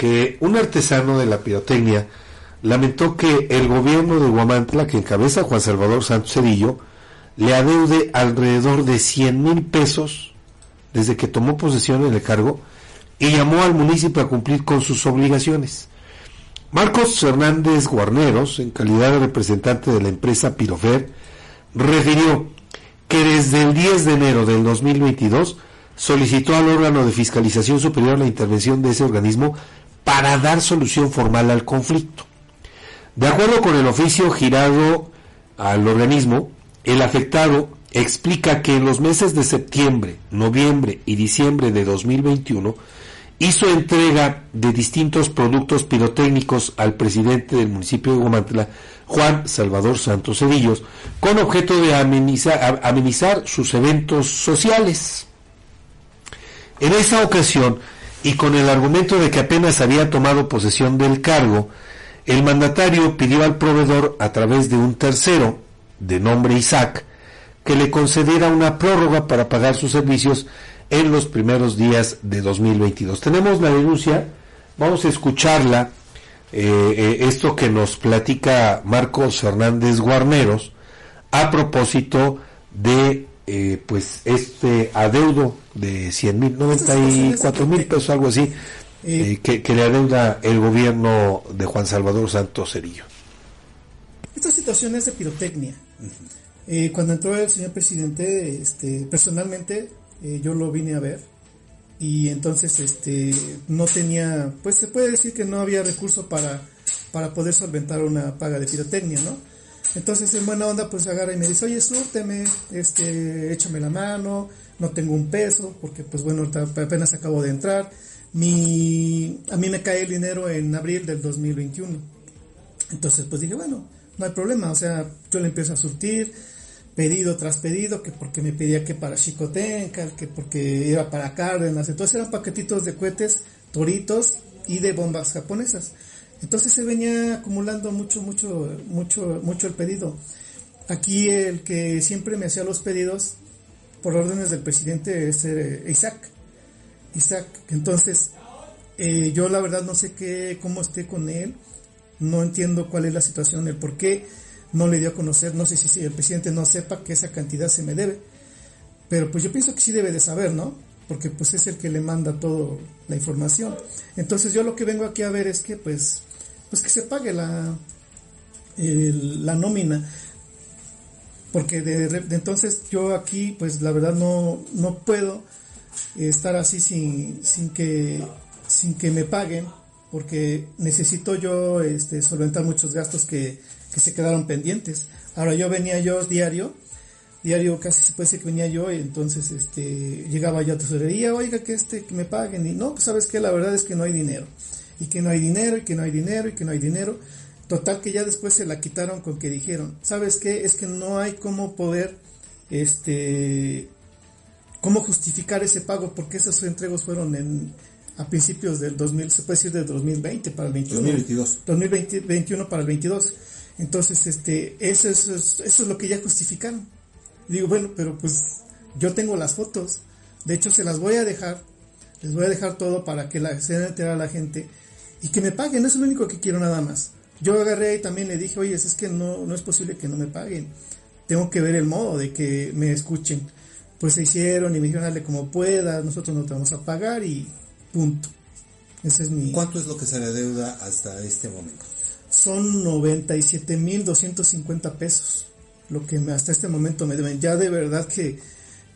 que un artesano de la pirotecnia lamentó que el gobierno de Guamantla, que encabeza Juan Salvador Santos Cedillo, le adeude alrededor de 100 mil pesos desde que tomó posesión en el cargo y llamó al municipio a cumplir con sus obligaciones. Marcos Hernández Guarneros, en calidad de representante de la empresa Pirofer, refirió que desde el 10 de enero del 2022 solicitó al órgano de fiscalización superior la intervención de ese organismo para dar solución formal al conflicto. De acuerdo con el oficio girado al organismo, el afectado explica que en los meses de septiembre, noviembre y diciembre de 2021 hizo entrega de distintos productos pirotécnicos al presidente del municipio de Guamantla, Juan Salvador Santos Cedillos, con objeto de amenizar, amenizar sus eventos sociales. En esa ocasión, y con el argumento de que apenas había tomado posesión del cargo, el mandatario pidió al proveedor, a través de un tercero, de nombre Isaac, que le concediera una prórroga para pagar sus servicios en los primeros días de 2022. Tenemos la denuncia, vamos a escucharla, eh, eh, esto que nos platica Marcos Hernández Guarneros a propósito de eh, pues este adeudo de 100 mil, 94 mil pesos, algo así, que, le adeuda el gobierno de Juan Salvador Santos Cerillo. Esta situación es de pirotecnia. cuando entró el señor presidente, este, personalmente eh, yo lo vine a ver y entonces este no tenía, pues se puede decir que no había recurso para, para poder solventar una paga de pirotecnia, ¿no? Entonces en buena onda pues agarra y me dice, oye, súrteme, este, échame la mano, no tengo un peso, porque pues bueno, apenas acabo de entrar. Mi, a mí me cae el dinero en abril del 2021. Entonces pues dije, bueno, no hay problema, o sea, yo le empiezo a surtir, pedido tras pedido, que porque me pedía que para Chicotenca, que porque iba para Cárdenas, entonces eran paquetitos de cohetes, toritos y de bombas japonesas. Entonces se venía acumulando mucho, mucho, mucho, mucho el pedido. Aquí el que siempre me hacía los pedidos por órdenes del presidente es eh, Isaac. Isaac, entonces eh, yo la verdad no sé qué, cómo esté con él, no entiendo cuál es la situación, el por qué no le dio a conocer, no sé si, el presidente no sepa que esa cantidad se me debe, pero pues yo pienso que sí debe de saber, ¿no? Porque pues es el que le manda toda la información. Entonces yo lo que vengo aquí a ver es que pues, pues que se pague la, la nómina. Porque de, entonces yo aquí pues la verdad no, no puedo estar así sin, sin que sin que me paguen porque necesito yo este, solventar muchos gastos que, que se quedaron pendientes. Ahora yo venía yo diario, diario casi se puede decir que venía yo y entonces este llegaba yo a tesorería, oiga que este que me paguen y no, pues sabes que la verdad es que no hay dinero. Y que no hay dinero y que no hay dinero y que no hay dinero. Total que ya después se la quitaron con que dijeron, ¿sabes qué? Es que no hay cómo poder este cómo justificar ese pago porque esos entregos fueron en a principios del 2000, se puede decir del 2020 para el 21. 2022. 2021 para el 22. Entonces, este, eso, eso, eso es lo que ya justificaron. digo, bueno, pero pues yo tengo las fotos. De hecho, se las voy a dejar. Les voy a dejar todo para que la, se den enterar a la gente y que me paguen. Eso es lo único que quiero nada más. Yo agarré y también le dije, oye, es que no, no es posible que no me paguen. Tengo que ver el modo de que me escuchen. Pues se hicieron y me dijeron, dale como pueda, nosotros no te vamos a pagar y punto. Ese es mi... ¿Cuánto es lo que se le deuda hasta este momento? son 97.250 pesos lo que hasta este momento me deben. Ya de verdad que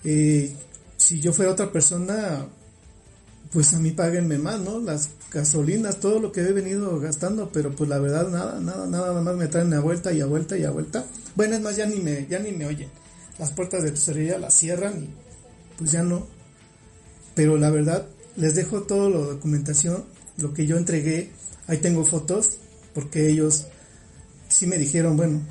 eh, si yo fuera otra persona, pues a mí páguenme más, ¿no? Las gasolinas, todo lo que he venido gastando, pero pues la verdad nada, nada, nada, más me traen a vuelta y a vuelta y a vuelta. Bueno, es más, ya ni me, ya ni me oyen. Las puertas de tesorería las cierran y pues ya no. Pero la verdad, les dejo toda la documentación, lo que yo entregué, ahí tengo fotos porque ellos sí me dijeron, bueno,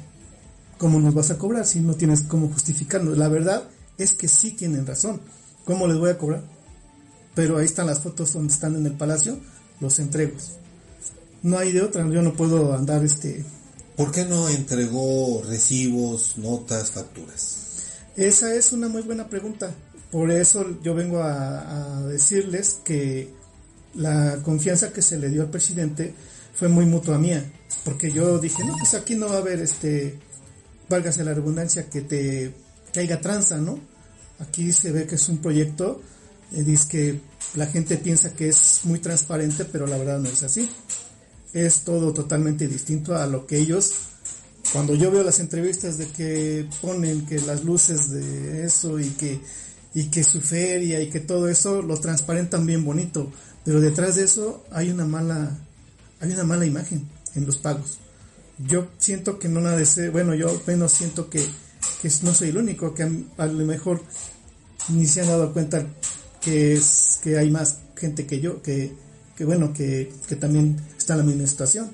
¿cómo nos vas a cobrar si no tienes cómo justificarlo? La verdad es que sí tienen razón. ¿Cómo les voy a cobrar? Pero ahí están las fotos donde están en el palacio, los entregos. No hay de otra, yo no puedo andar este... ¿Por qué no entregó recibos, notas, facturas? Esa es una muy buena pregunta. Por eso yo vengo a, a decirles que la confianza que se le dio al presidente fue muy mutua mía, porque yo dije, no, pues aquí no va a haber, este, válgase la redundancia, que te caiga tranza, ¿no? Aquí se ve que es un proyecto, eh, dice que la gente piensa que es muy transparente, pero la verdad no es así. Es todo totalmente distinto a lo que ellos, cuando yo veo las entrevistas de que ponen que las luces de eso y que, y que su feria y que todo eso lo transparentan bien bonito, pero detrás de eso hay una mala, hay una mala imagen en los pagos. Yo siento que no nada de bueno, yo menos siento que, que no soy el único, que a, lo mejor ni se han dado cuenta que es que hay más gente que yo, que, que bueno, que, que también está en la misma situación.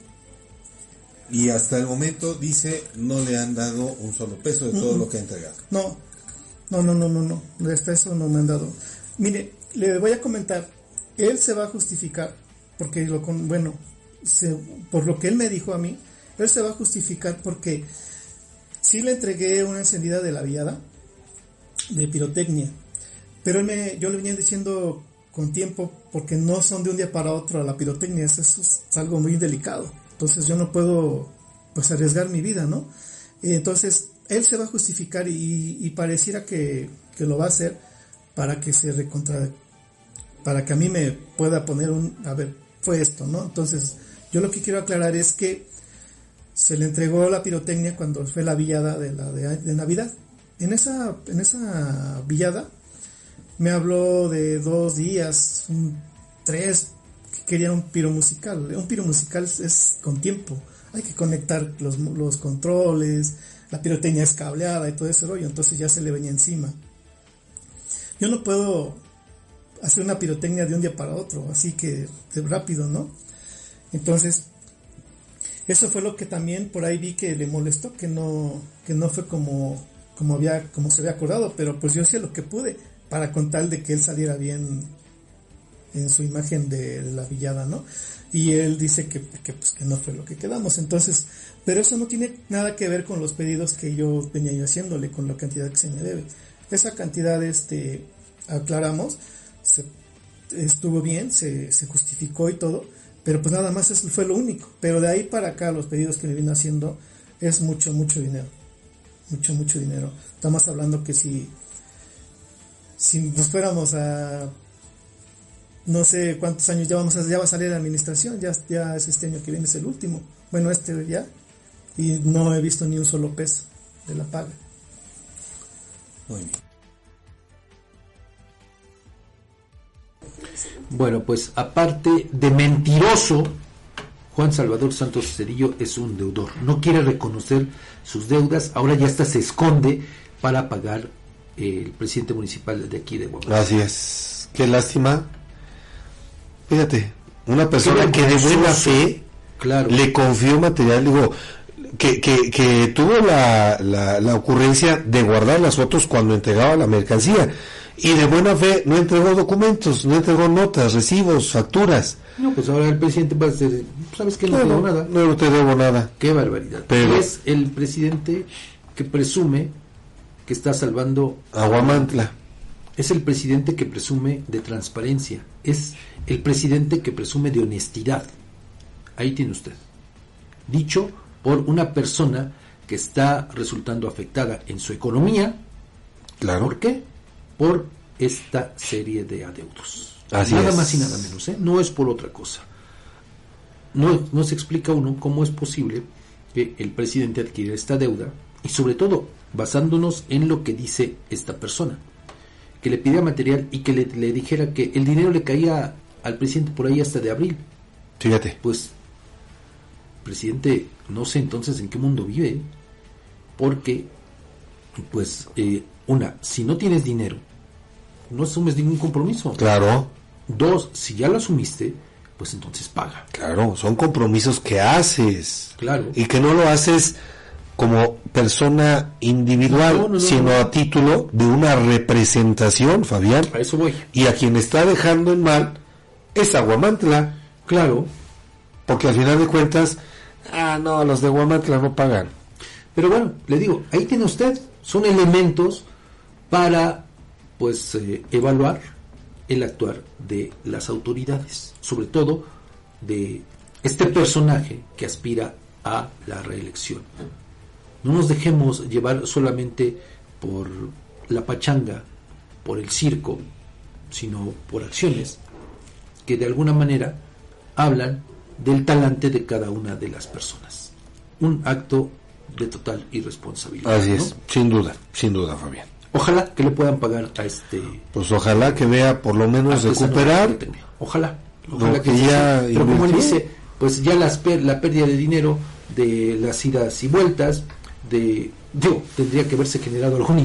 Y hasta el momento dice no le han dado un solo peso de todo lo que ha entregado. No, no, no, no, no, no, hasta eso no me han dado. Mire, le voy a comentar, él se va a justificar, porque lo con, bueno, por lo que él me dijo a mí, él se va a justificar porque sí le entregué una encendida de la viada de pirotecnia, pero él me, yo le venía diciendo con tiempo porque no son de un día para otro a la pirotecnia, eso es algo muy delicado, entonces yo no puedo pues arriesgar mi vida, ¿no? Entonces él se va a justificar y, pareciera que, que, lo va a hacer para que se recontra para que a mí me pueda poner un a ver fue esto, ¿no? Entonces yo lo que quiero aclarar es que se le entregó la pirotecnia cuando fue la villada de, la de, Navidad. En esa, en esa villada me habló de dos días, tres, que quería un piro musical. Un piro musical es, con tiempo. Hay que conectar los, los controles, la pirotecnia es cableada y todo ese rollo, entonces ya se le venía encima. Yo no puedo hacer una pirotecnia de un día para otro, así que rápido, ¿no? Entonces, eso fue lo que también por ahí vi que le molestó, que no, que no fue como, como había, como se había acordado, pero pues yo hacía lo que pude para con tal de que él saliera bien en su imagen de, la villada, ¿no? Y él dice que, que, pues, que no fue lo que quedamos. Entonces, pero eso no tiene nada que ver con los pedidos que yo venía yo haciéndole, con la cantidad que se me debe. Esa cantidad, este, aclaramos, se, estuvo bien, se, se justificó y todo, pero pues nada más eso fue lo único. Pero de ahí para acá los pedidos que le vino haciendo es mucho, mucho dinero. Mucho, mucho dinero. Estamos hablando que si, si nos fuéramos a no sé cuántos años ya vamos a, ya va a salir la administración, ya, ya es este año que viene, es el último. Bueno, este ya. Y no he visto ni un solo peso de la paga. Muy bien. Bueno, pues aparte de mentiroso, Juan Salvador Santos Cerillo es un deudor. No quiere reconocer sus deudas, ahora ya hasta se esconde para pagar el presidente municipal de aquí de Guadalajara. Así es. Qué lástima. Fíjate, una persona que de buena fe claro. le confió material, digo, que, que, que tuvo la, la, la ocurrencia de guardar las fotos cuando entregaba la mercancía y de buena fe no entregó documentos, no entregó notas, recibos, facturas. No, pues ahora el presidente va a decir, ¿sabes que no, te debo nada? No, te debo nada. Qué barbaridad. Pero es el presidente que presume que está salvando Aguamantla. Es el presidente que presume de transparencia. Es el presidente que presume de honestidad. Ahí tiene usted. Dicho por una persona que está resultando afectada en su economía. Claro. ¿Por qué? por esta serie de adeudos. nada más y nada menos, ¿eh? no es por otra cosa. No, no se explica uno cómo es posible que el presidente adquiera esta deuda y sobre todo basándonos en lo que dice esta persona, que le pidiera material y que le, le dijera que el dinero le caía al presidente por ahí hasta de abril. Fíjate. Pues, presidente, no sé entonces en qué mundo vive, porque, pues, eh, una, si no tienes dinero, no asumes ningún compromiso. Claro. Dos, si ya lo asumiste, pues entonces paga. Claro, son compromisos que haces. Claro. Y que no lo haces como persona individual, sino a título de una representación, Fabián. A eso voy. Y a quien está dejando en mal es Aguamantla. Claro. Porque al final de cuentas, ah, no, los de Aguamantla no pagan. Pero bueno, le digo, ahí tiene usted, son elementos para pues eh, evaluar el actuar de las autoridades, sobre todo de este personaje que aspira a la reelección. No nos dejemos llevar solamente por la pachanga, por el circo, sino por acciones que de alguna manera hablan del talante de cada una de las personas. Un acto de total irresponsabilidad. Así es, sin duda, sin duda, Fabián. Ojalá que le puedan pagar a este. Pues ojalá que vea por lo menos recuperar. Ojalá, ojalá que, ya. Pero como él dice, pues ya las la pérdida de dinero de las idas y vueltas, de. Digo, tendría que haberse generado algún